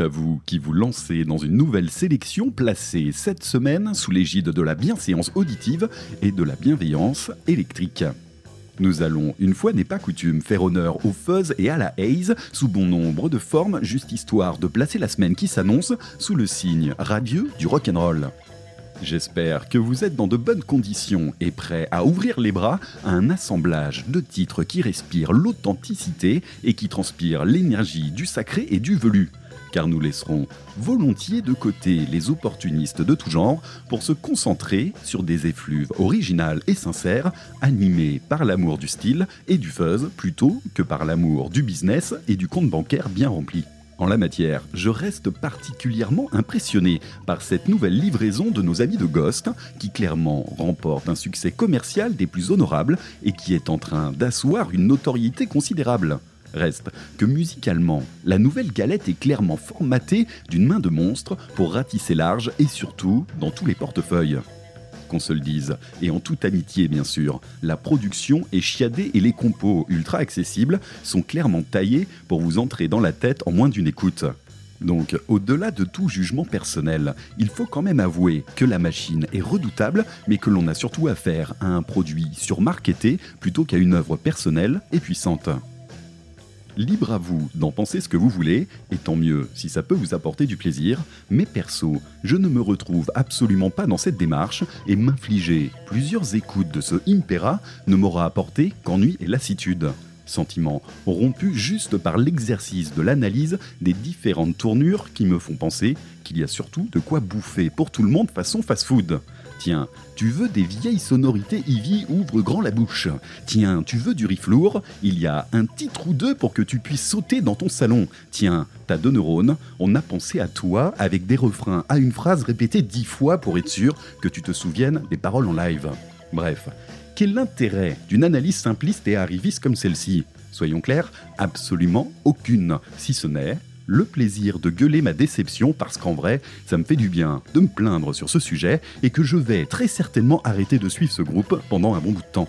À vous qui vous lancez dans une nouvelle sélection placée cette semaine sous l'égide de la bienséance auditive et de la bienveillance électrique. Nous allons, une fois n'est pas coutume, faire honneur au fuzz et à la haze sous bon nombre de formes, juste histoire de placer la semaine qui s'annonce sous le signe radieux du rock'n'roll. J'espère que vous êtes dans de bonnes conditions et prêts à ouvrir les bras à un assemblage de titres qui respirent l'authenticité et qui transpirent l'énergie du sacré et du velu car nous laisserons volontiers de côté les opportunistes de tout genre pour se concentrer sur des effluves originales et sincères, animées par l'amour du style et du fuzz plutôt que par l'amour du business et du compte bancaire bien rempli. En la matière, je reste particulièrement impressionné par cette nouvelle livraison de nos amis de Ghost, qui clairement remporte un succès commercial des plus honorables et qui est en train d'asseoir une notoriété considérable. Reste que musicalement, la nouvelle galette est clairement formatée d'une main de monstre pour ratisser large et surtout dans tous les portefeuilles. Qu'on se le dise, et en toute amitié bien sûr, la production est chiadée et les compos ultra accessibles sont clairement taillés pour vous entrer dans la tête en moins d'une écoute. Donc, au-delà de tout jugement personnel, il faut quand même avouer que la machine est redoutable, mais que l'on a surtout affaire à un produit surmarketé plutôt qu'à une œuvre personnelle et puissante. Libre à vous d'en penser ce que vous voulez, et tant mieux si ça peut vous apporter du plaisir, mais perso, je ne me retrouve absolument pas dans cette démarche, et m'infliger plusieurs écoutes de ce Impera ne m'aura apporté qu'ennui et lassitude. Sentiments rompus juste par l'exercice de l'analyse des différentes tournures qui me font penser qu'il y a surtout de quoi bouffer pour tout le monde façon fast-food. Tiens, tu veux des vieilles sonorités Ivy ouvre grand la bouche. Tiens, tu veux du riff lourd? Il y a un titre ou deux pour que tu puisses sauter dans ton salon. Tiens, t'as deux neurones, on a pensé à toi avec des refrains à une phrase répétée dix fois pour être sûr que tu te souviennes des paroles en live. Bref, quel intérêt d'une analyse simpliste et arriviste comme celle-ci? Soyons clairs, absolument aucune, si ce n'est le plaisir de gueuler ma déception parce qu'en vrai, ça me fait du bien de me plaindre sur ce sujet et que je vais très certainement arrêter de suivre ce groupe pendant un bon bout de temps.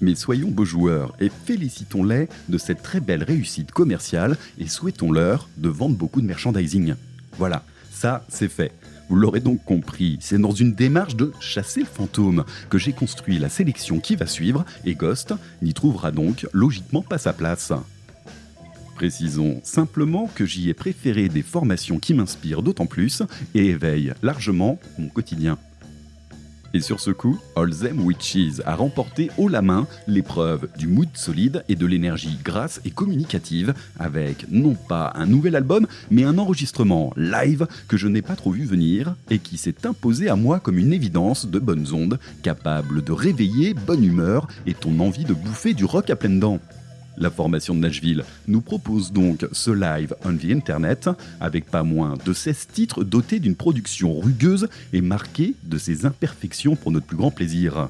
Mais soyons beaux joueurs et félicitons-les de cette très belle réussite commerciale et souhaitons-leur de vendre beaucoup de merchandising. Voilà, ça c'est fait. Vous l'aurez donc compris, c'est dans une démarche de chasser le fantôme que j'ai construit la sélection qui va suivre et Ghost n'y trouvera donc logiquement pas sa place. Précisons simplement que j'y ai préféré des formations qui m'inspirent d'autant plus et éveillent largement mon quotidien. Et sur ce coup, All Them Witches a remporté haut la main l'épreuve du mood solide et de l'énergie grasse et communicative avec non pas un nouvel album, mais un enregistrement live que je n'ai pas trop vu venir et qui s'est imposé à moi comme une évidence de bonnes ondes, capable de réveiller bonne humeur et ton envie de bouffer du rock à pleines dents. La formation de Nashville nous propose donc ce live on the Internet avec pas moins de 16 titres dotés d'une production rugueuse et marquée de ses imperfections pour notre plus grand plaisir.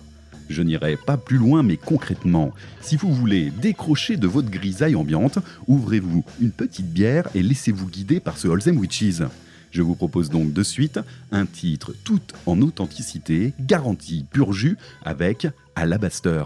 Je n'irai pas plus loin, mais concrètement, si vous voulez décrocher de votre grisaille ambiante, ouvrez-vous une petite bière et laissez-vous guider par ce Holzem Witches. Je vous propose donc de suite un titre tout en authenticité, garanti pur jus, avec Alabaster.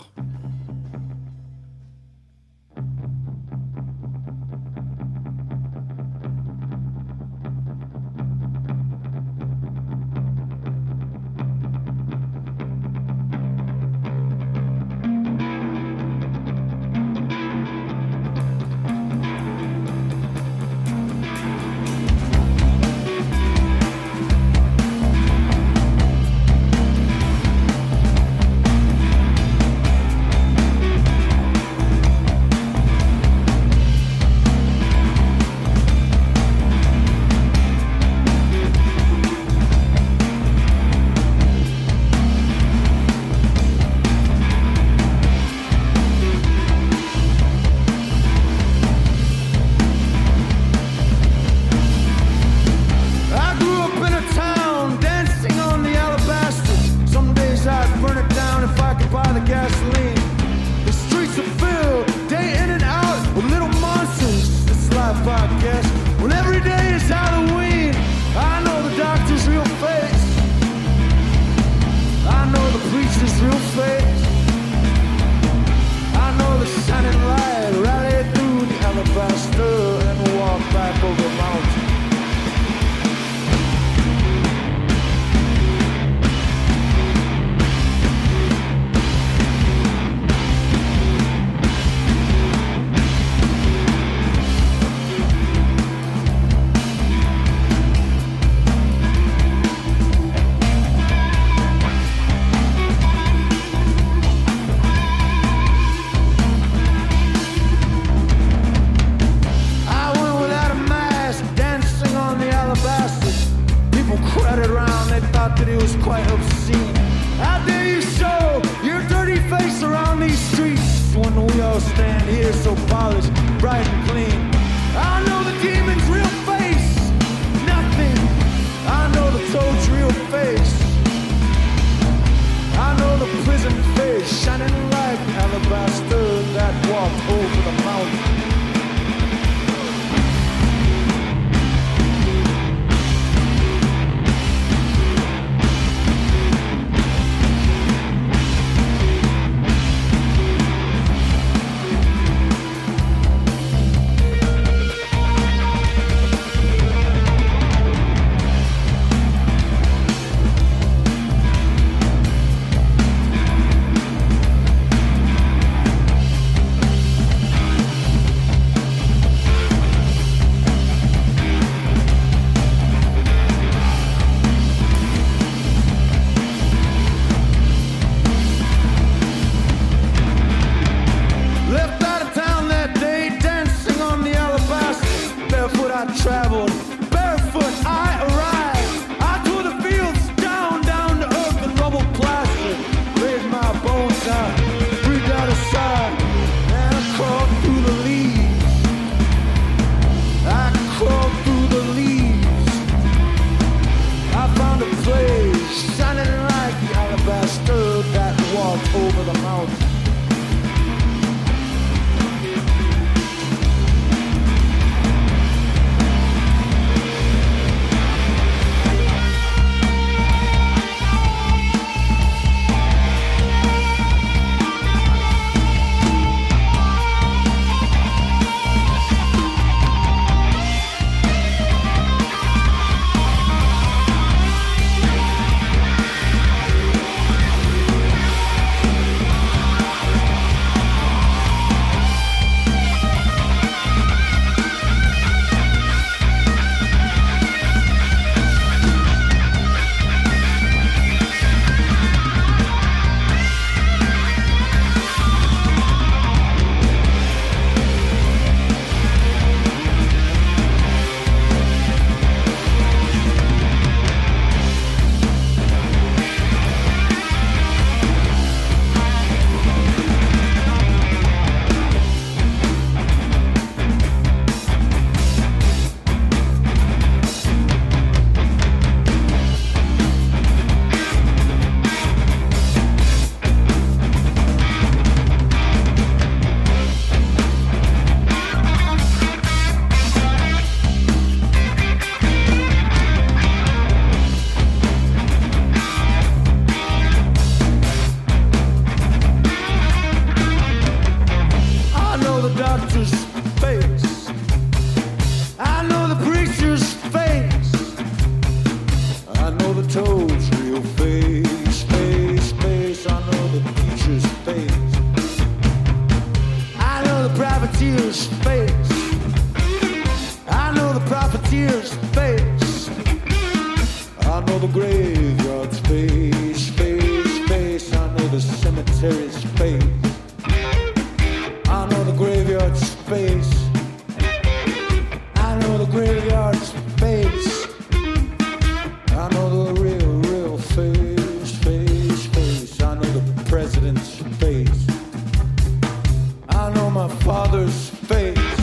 face.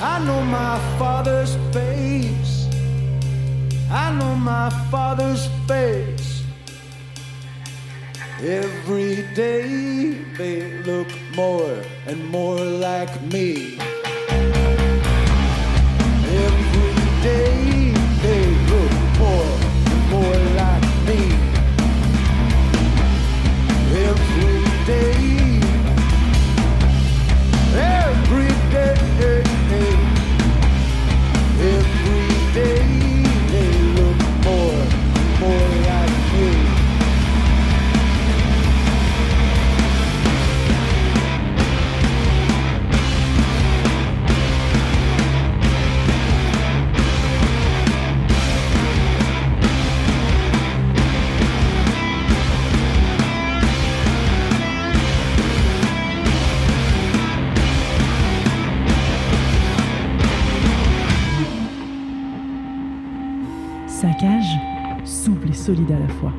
I know my father's face. I know my father's face. Every day they look more and more like me. Solide à la fois.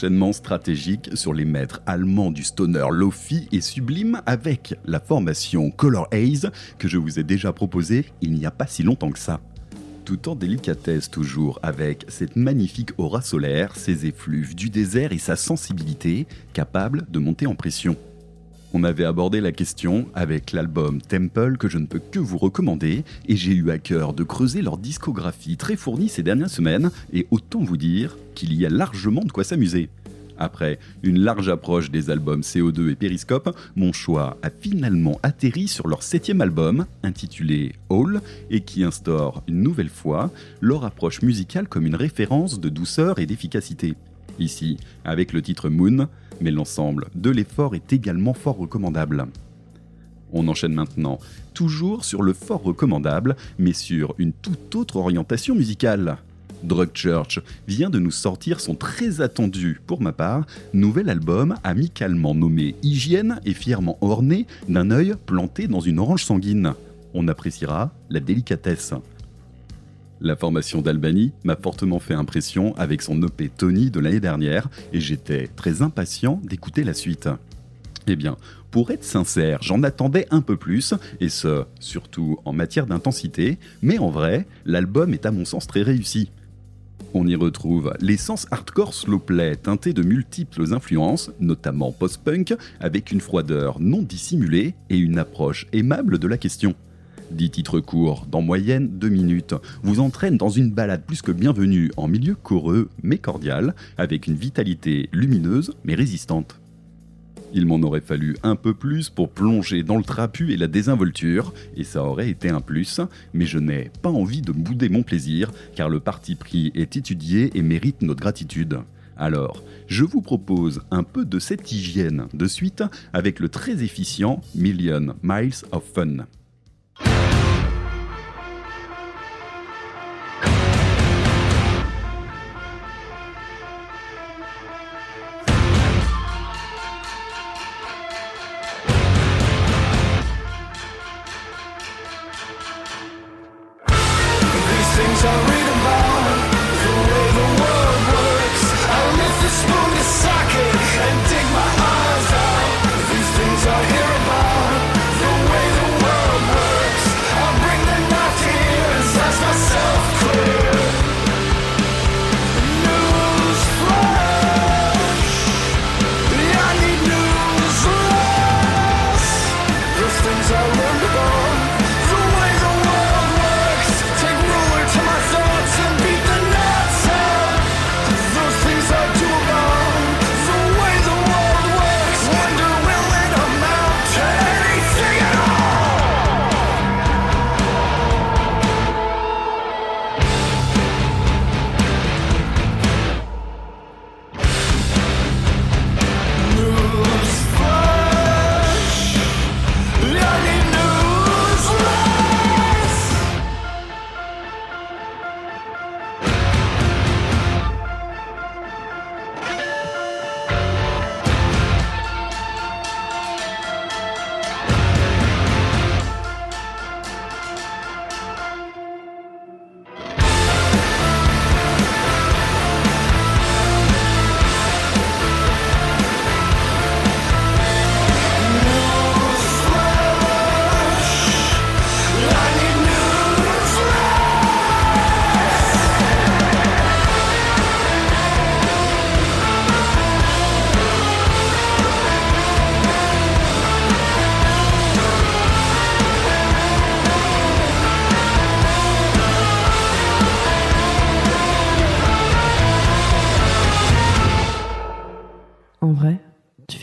Enchaînement stratégique sur les maîtres allemands du stoner Lofi et sublime avec la formation Color Haze que je vous ai déjà proposé il n'y a pas si longtemps que ça. tout en délicatesse toujours, avec cette magnifique aura solaire, ses effluves du désert et sa sensibilité, capable de monter en pression. On avait abordé la question avec l'album Temple que je ne peux que vous recommander et j'ai eu à cœur de creuser leur discographie très fournie ces dernières semaines et autant vous dire qu'il y a largement de quoi s'amuser. Après une large approche des albums CO2 et Periscope, mon choix a finalement atterri sur leur septième album, intitulé All, et qui instaure une nouvelle fois leur approche musicale comme une référence de douceur et d'efficacité. Ici, avec le titre Moon, mais l'ensemble de l'effort est également fort recommandable. On enchaîne maintenant, toujours sur le fort recommandable, mais sur une toute autre orientation musicale. Drug Church vient de nous sortir son très attendu, pour ma part, nouvel album amicalement nommé Hygiène et fièrement orné d'un œil planté dans une orange sanguine. On appréciera la délicatesse. La formation d'Albany m'a fortement fait impression avec son EP Tony de l'année dernière et j'étais très impatient d'écouter la suite. Eh bien, pour être sincère, j'en attendais un peu plus, et ce, surtout en matière d'intensité, mais en vrai, l'album est à mon sens très réussi. On y retrouve l'essence hardcore slowplay teinté de multiples influences, notamment post-punk, avec une froideur non dissimulée et une approche aimable de la question. Dix titres courts, d'en moyenne deux minutes, vous entraînent dans une balade plus que bienvenue en milieu coreux mais cordial, avec une vitalité lumineuse mais résistante. Il m'en aurait fallu un peu plus pour plonger dans le trapu et la désinvolture, et ça aurait été un plus, mais je n'ai pas envie de bouder mon plaisir, car le parti pris est étudié et mérite notre gratitude. Alors, je vous propose un peu de cette hygiène de suite avec le très efficient Million Miles of Fun.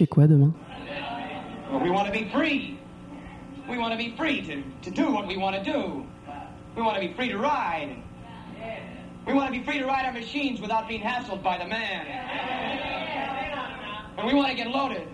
Demain? We want to be free. We want to be free to, to do what we want to do. We want to be free to ride. We want to be free to ride our machines without being hassled by the man. And we want to get loaded.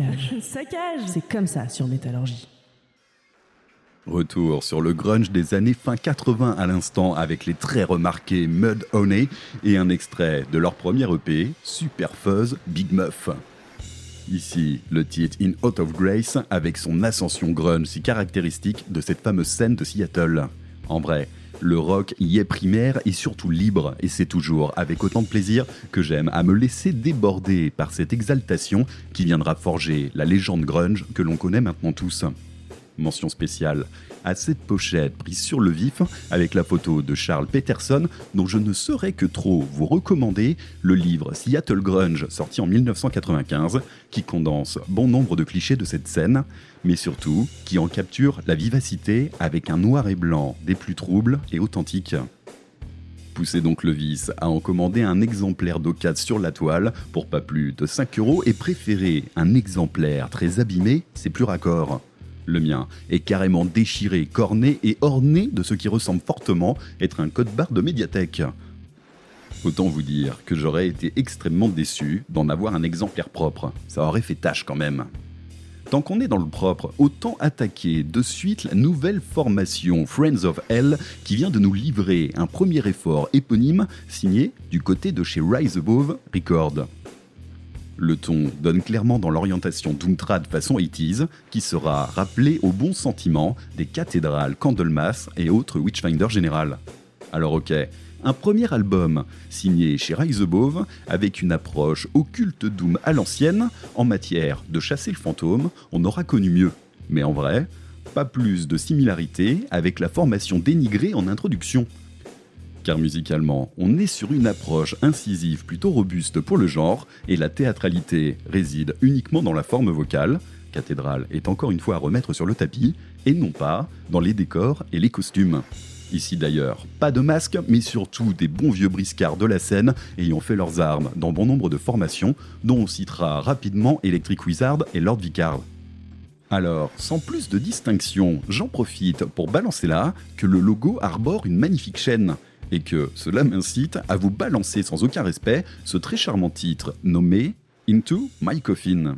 C'est comme ça sur Métallurgie. Retour sur le grunge des années fin 80 à l'instant avec les très remarqués Mud Honey et un extrait de leur premier EP, Super Fuzz Big Muff. Ici, le titre In Out of Grace avec son ascension grunge si caractéristique de cette fameuse scène de Seattle. En vrai, le rock y est primaire et surtout libre, et c'est toujours avec autant de plaisir que j'aime à me laisser déborder par cette exaltation qui viendra forger la légende grunge que l'on connaît maintenant tous. Mention spéciale à cette pochette prise sur le vif avec la photo de Charles Peterson dont je ne saurais que trop vous recommander le livre Seattle Grunge sorti en 1995 qui condense bon nombre de clichés de cette scène mais surtout qui en capture la vivacité avec un noir et blanc des plus troubles et authentiques. Poussez donc le vice à en commander un exemplaire d'occasion sur la toile pour pas plus de 5 euros et préférez un exemplaire très abîmé, c'est plus raccord. Le mien est carrément déchiré, corné et orné de ce qui ressemble fortement être un code barre de médiathèque. Autant vous dire que j'aurais été extrêmement déçu d'en avoir un exemplaire propre. Ça aurait fait tâche quand même. Tant qu'on est dans le propre, autant attaquer de suite la nouvelle formation Friends of Hell qui vient de nous livrer un premier effort éponyme signé du côté de chez Rise Above Record. Le ton donne clairement dans l'orientation Doomtrad façon 80 qui sera rappelé au bon sentiment des cathédrales Candlemas et autres Witchfinder général. Alors ok, un premier album signé chez Rise Above avec une approche occulte Doom à l'ancienne en matière de chasser le fantôme, on aura connu mieux. Mais en vrai, pas plus de similarité avec la formation dénigrée en introduction car musicalement, on est sur une approche incisive plutôt robuste pour le genre, et la théâtralité réside uniquement dans la forme vocale, cathédrale est encore une fois à remettre sur le tapis, et non pas dans les décors et les costumes. Ici d'ailleurs, pas de masque, mais surtout des bons vieux briscards de la scène ayant fait leurs armes dans bon nombre de formations, dont on citera rapidement Electric Wizard et Lord Vicard. Alors, sans plus de distinction, j'en profite pour balancer là que le logo arbore une magnifique chaîne et que cela m'incite à vous balancer sans aucun respect ce très charmant titre nommé Into My Coffin.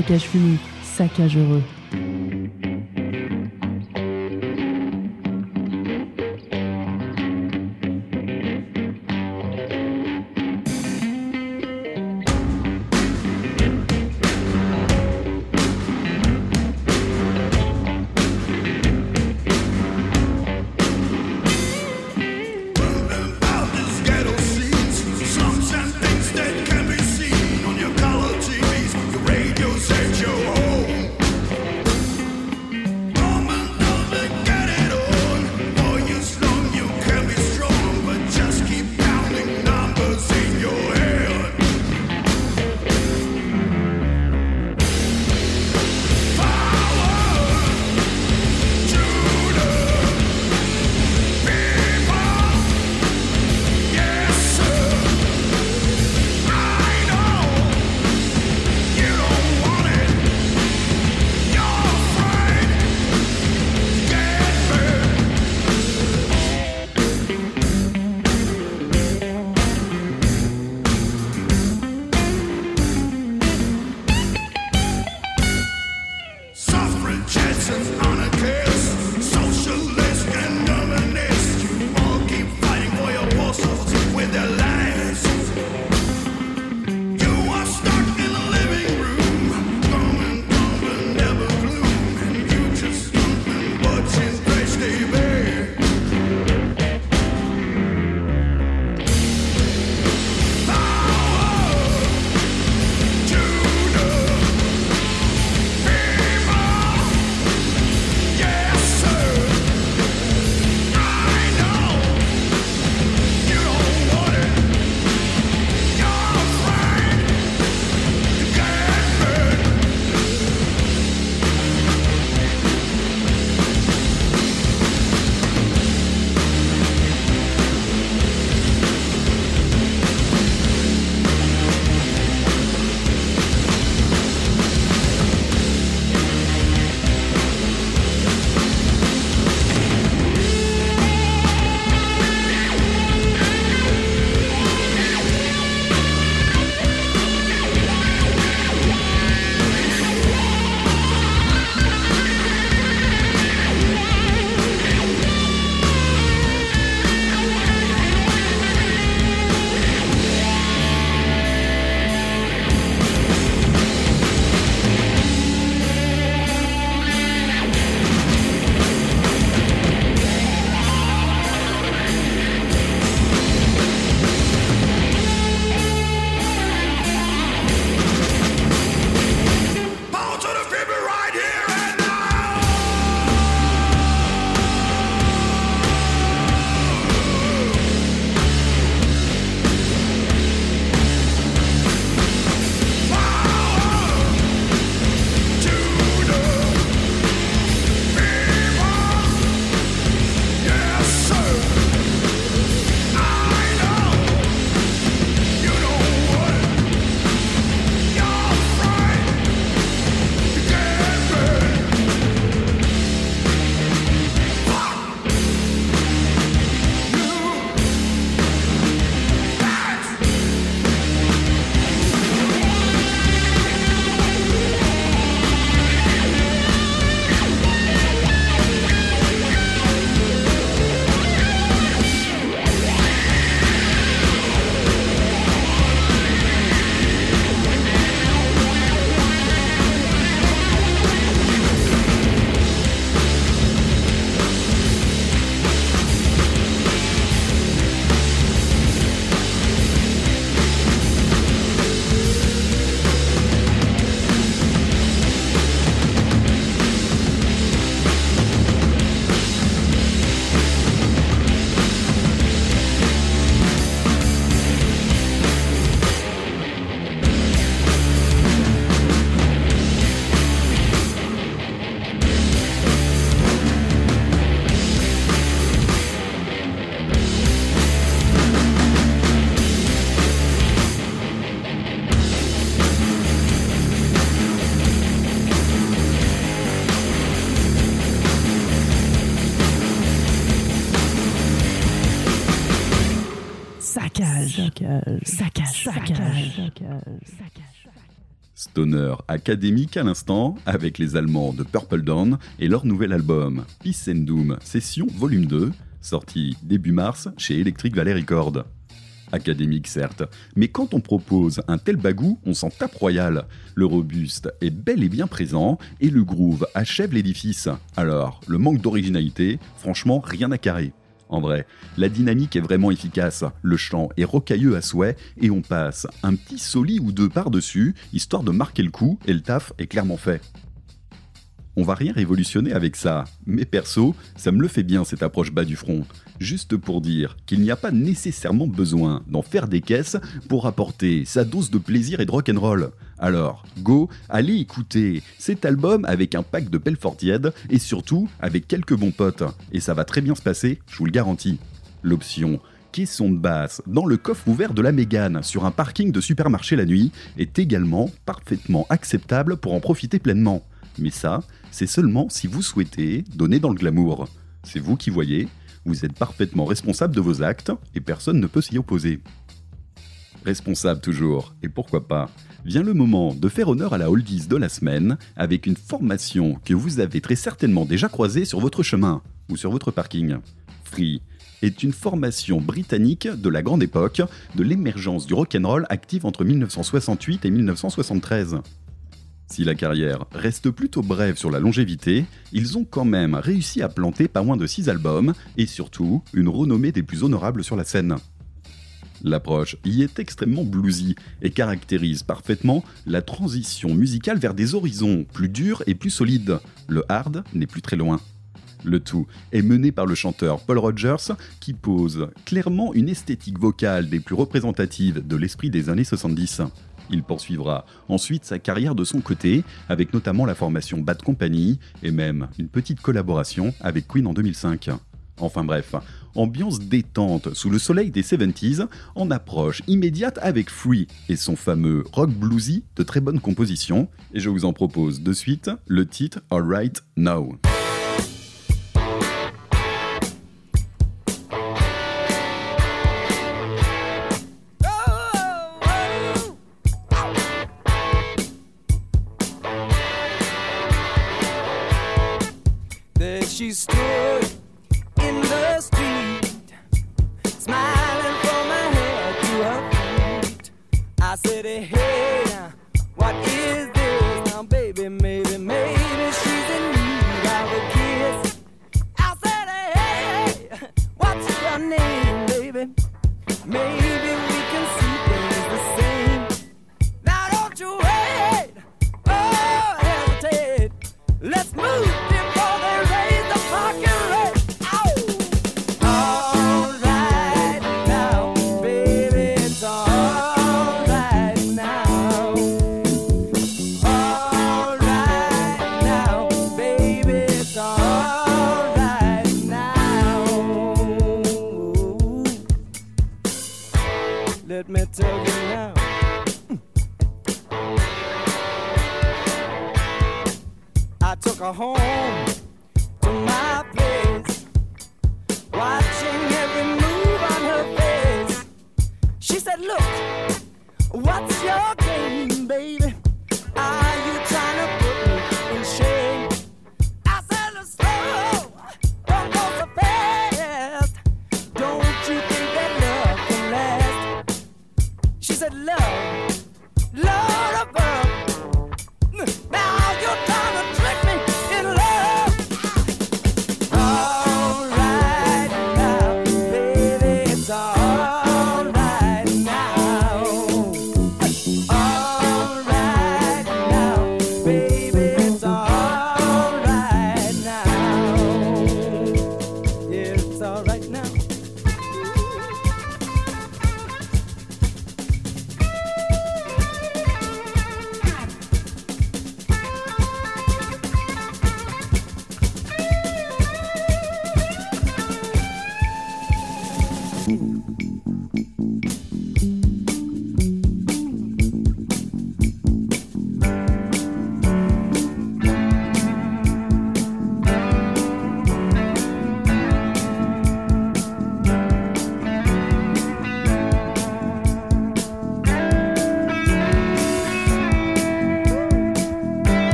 Saccage fini, saccage heureux. Stoner académique à l'instant, avec les Allemands de Purple Dawn et leur nouvel album, Peace and Doom, Session Volume 2, sorti début mars chez Electric Valley Records. Académique certes, mais quand on propose un tel bagou, on s'en tape royal. Le robuste est bel et bien présent et le groove achève l'édifice. Alors, le manque d'originalité, franchement, rien à carrer. En vrai, la dynamique est vraiment efficace, le chant est rocailleux à souhait et on passe un petit soli ou deux par-dessus, histoire de marquer le coup et le taf est clairement fait. On va rien révolutionner avec ça, mais perso, ça me le fait bien cette approche bas du front. Juste pour dire qu'il n'y a pas nécessairement besoin d'en faire des caisses pour apporter sa dose de plaisir et de rock'n'roll. Alors, go, allez écouter cet album avec un pack de Belfortiède et surtout avec quelques bons potes. Et ça va très bien se passer, je vous le garantis. L'option caisson de basse dans le coffre ouvert de la Mégane sur un parking de supermarché la nuit est également parfaitement acceptable pour en profiter pleinement. Mais ça, c'est seulement si vous souhaitez donner dans le glamour. C'est vous qui voyez, vous êtes parfaitement responsable de vos actes et personne ne peut s'y opposer. Responsable toujours, et pourquoi pas Vient le moment de faire honneur à la oldies de la semaine avec une formation que vous avez très certainement déjà croisée sur votre chemin ou sur votre parking. Free est une formation britannique de la grande époque de l'émergence du rock'n'roll active entre 1968 et 1973. Si la carrière reste plutôt brève sur la longévité, ils ont quand même réussi à planter pas moins de 6 albums et surtout une renommée des plus honorables sur la scène. L'approche y est extrêmement bluesy et caractérise parfaitement la transition musicale vers des horizons plus durs et plus solides. Le hard n'est plus très loin. Le tout est mené par le chanteur Paul Rogers qui pose clairement une esthétique vocale des plus représentatives de l'esprit des années 70. Il poursuivra ensuite sa carrière de son côté, avec notamment la formation Bad Company et même une petite collaboration avec Queen en 2005. Enfin bref, ambiance détente sous le soleil des 70s, en approche immédiate avec Free et son fameux rock bluesy de très bonne composition. Et je vous en propose de suite le titre Alright Now. city. Hey. a home.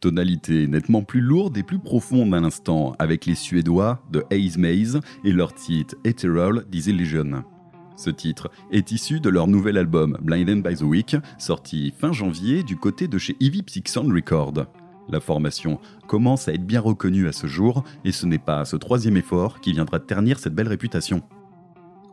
Tonalité nettement plus lourde et plus profonde à l'instant avec les Suédois de Haze Maze et leur titre Ethereal Disillusion. Ce titre est issu de leur nouvel album Blinded by the Week, sorti fin janvier du côté de chez Ivy Psych Sound Record. La formation commence à être bien reconnue à ce jour, et ce n'est pas ce troisième effort qui viendra ternir cette belle réputation.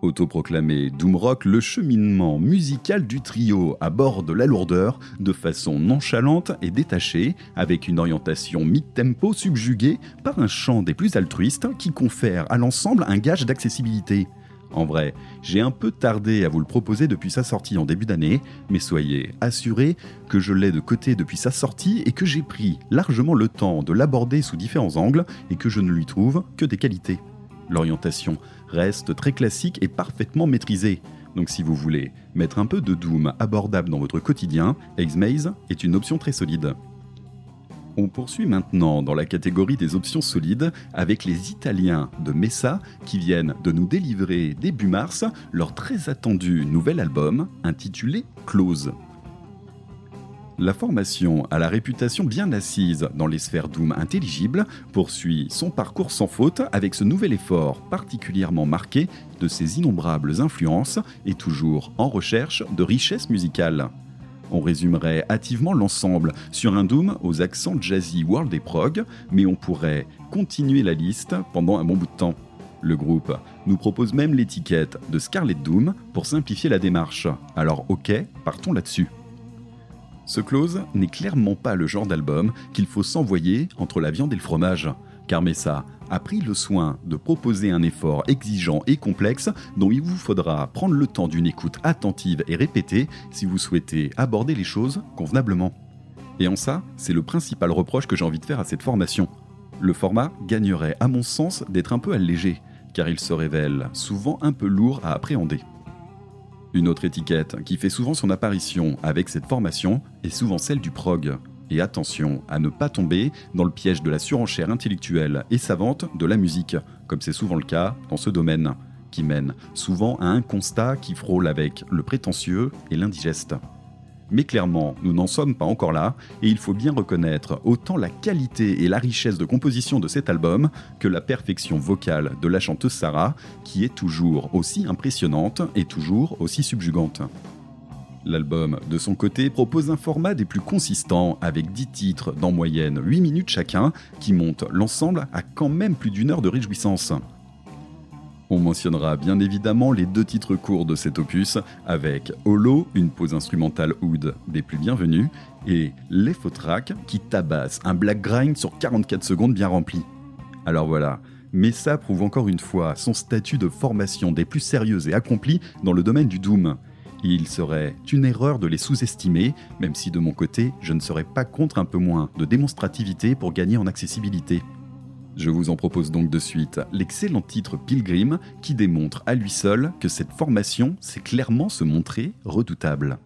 Autoproclamé Doomrock, le cheminement musical du trio aborde la lourdeur de façon nonchalante et détachée, avec une orientation mid-tempo subjuguée par un chant des plus altruistes qui confère à l'ensemble un gage d'accessibilité. En vrai, j'ai un peu tardé à vous le proposer depuis sa sortie en début d'année, mais soyez assurés que je l'ai de côté depuis sa sortie et que j'ai pris largement le temps de l'aborder sous différents angles et que je ne lui trouve que des qualités. L'orientation reste très classique et parfaitement maîtrisée. Donc si vous voulez mettre un peu de Doom abordable dans votre quotidien, X-Maze est une option très solide. On poursuit maintenant dans la catégorie des options solides avec les Italiens de Messa qui viennent de nous délivrer début mars leur très attendu nouvel album intitulé Close. La formation à la réputation bien assise dans les sphères Doom intelligibles poursuit son parcours sans faute avec ce nouvel effort particulièrement marqué de ses innombrables influences et toujours en recherche de richesse musicale. On résumerait hâtivement l'ensemble sur un Doom aux accents jazzy world et prog, mais on pourrait continuer la liste pendant un bon bout de temps. Le groupe nous propose même l'étiquette de Scarlet Doom pour simplifier la démarche. Alors ok, partons là-dessus. Ce close n'est clairement pas le genre d'album qu'il faut s'envoyer entre la viande et le fromage, car Messa a pris le soin de proposer un effort exigeant et complexe dont il vous faudra prendre le temps d'une écoute attentive et répétée si vous souhaitez aborder les choses convenablement. Et en ça, c'est le principal reproche que j'ai envie de faire à cette formation. Le format gagnerait à mon sens d'être un peu allégé, car il se révèle souvent un peu lourd à appréhender. Une autre étiquette qui fait souvent son apparition avec cette formation est souvent celle du prog. Et attention à ne pas tomber dans le piège de la surenchère intellectuelle et savante de la musique, comme c'est souvent le cas dans ce domaine, qui mène souvent à un constat qui frôle avec le prétentieux et l'indigeste. Mais clairement, nous n'en sommes pas encore là, et il faut bien reconnaître autant la qualité et la richesse de composition de cet album que la perfection vocale de la chanteuse Sarah, qui est toujours aussi impressionnante et toujours aussi subjugante. L'album, de son côté, propose un format des plus consistants, avec 10 titres d'en moyenne 8 minutes chacun, qui montent l'ensemble à quand même plus d'une heure de réjouissance. On mentionnera bien évidemment les deux titres courts de cet opus, avec Holo, une pause instrumentale oud des plus bienvenues, et Les Track qui tabasse un black grind sur 44 secondes bien rempli. Alors voilà, mais prouve encore une fois son statut de formation des plus sérieuses et accomplies dans le domaine du Doom. Il serait une erreur de les sous-estimer, même si de mon côté, je ne serais pas contre un peu moins de démonstrativité pour gagner en accessibilité. Je vous en propose donc de suite l'excellent titre Pilgrim qui démontre à lui seul que cette formation sait clairement se montrer redoutable.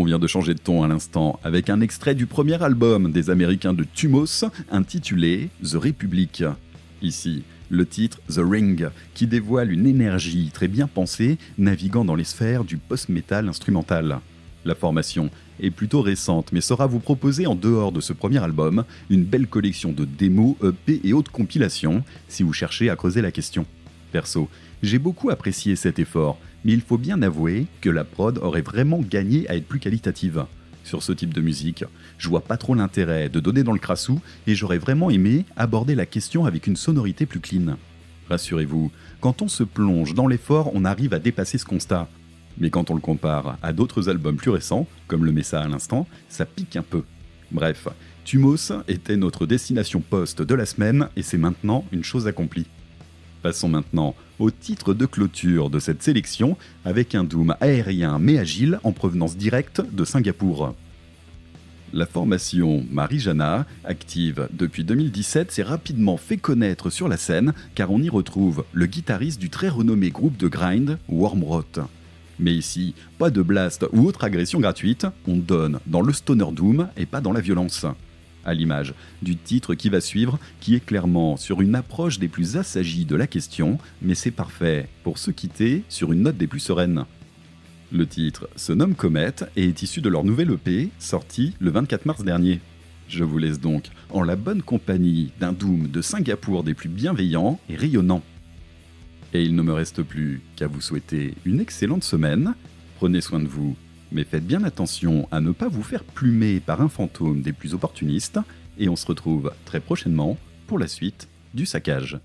On vient de changer de ton à l'instant avec un extrait du premier album des Américains de Tumos intitulé The Republic. Ici, le titre The Ring, qui dévoile une énergie très bien pensée naviguant dans les sphères du post-metal instrumental. La formation est plutôt récente, mais saura vous proposer en dehors de ce premier album une belle collection de démos, EP et autres compilations si vous cherchez à creuser la question. Perso, j'ai beaucoup apprécié cet effort, mais il faut bien avouer que la prod aurait vraiment gagné à être plus qualitative. Sur ce type de musique, je vois pas trop l'intérêt de donner dans le crassou et j'aurais vraiment aimé aborder la question avec une sonorité plus clean. Rassurez-vous, quand on se plonge dans l'effort, on arrive à dépasser ce constat. Mais quand on le compare à d'autres albums plus récents, comme le Messa à l'instant, ça pique un peu. Bref, Tumos était notre destination post de la semaine et c'est maintenant une chose accomplie. Passons maintenant au titre de clôture de cette sélection avec un Doom aérien mais agile en provenance directe de Singapour. La formation Marijana, active depuis 2017, s'est rapidement fait connaître sur la scène car on y retrouve le guitariste du très renommé groupe de grind Wormrot. Mais ici, pas de blast ou autre agression gratuite, on donne dans le stoner doom et pas dans la violence à l'image du titre qui va suivre, qui est clairement sur une approche des plus assagies de la question, mais c'est parfait pour se quitter sur une note des plus sereines. Le titre se nomme Comet et est issu de leur nouvelle EP, sorti le 24 mars dernier. Je vous laisse donc en la bonne compagnie d'un Doom de Singapour des plus bienveillants et rayonnants. Et il ne me reste plus qu'à vous souhaiter une excellente semaine. Prenez soin de vous mais faites bien attention à ne pas vous faire plumer par un fantôme des plus opportunistes, et on se retrouve très prochainement pour la suite du saccage.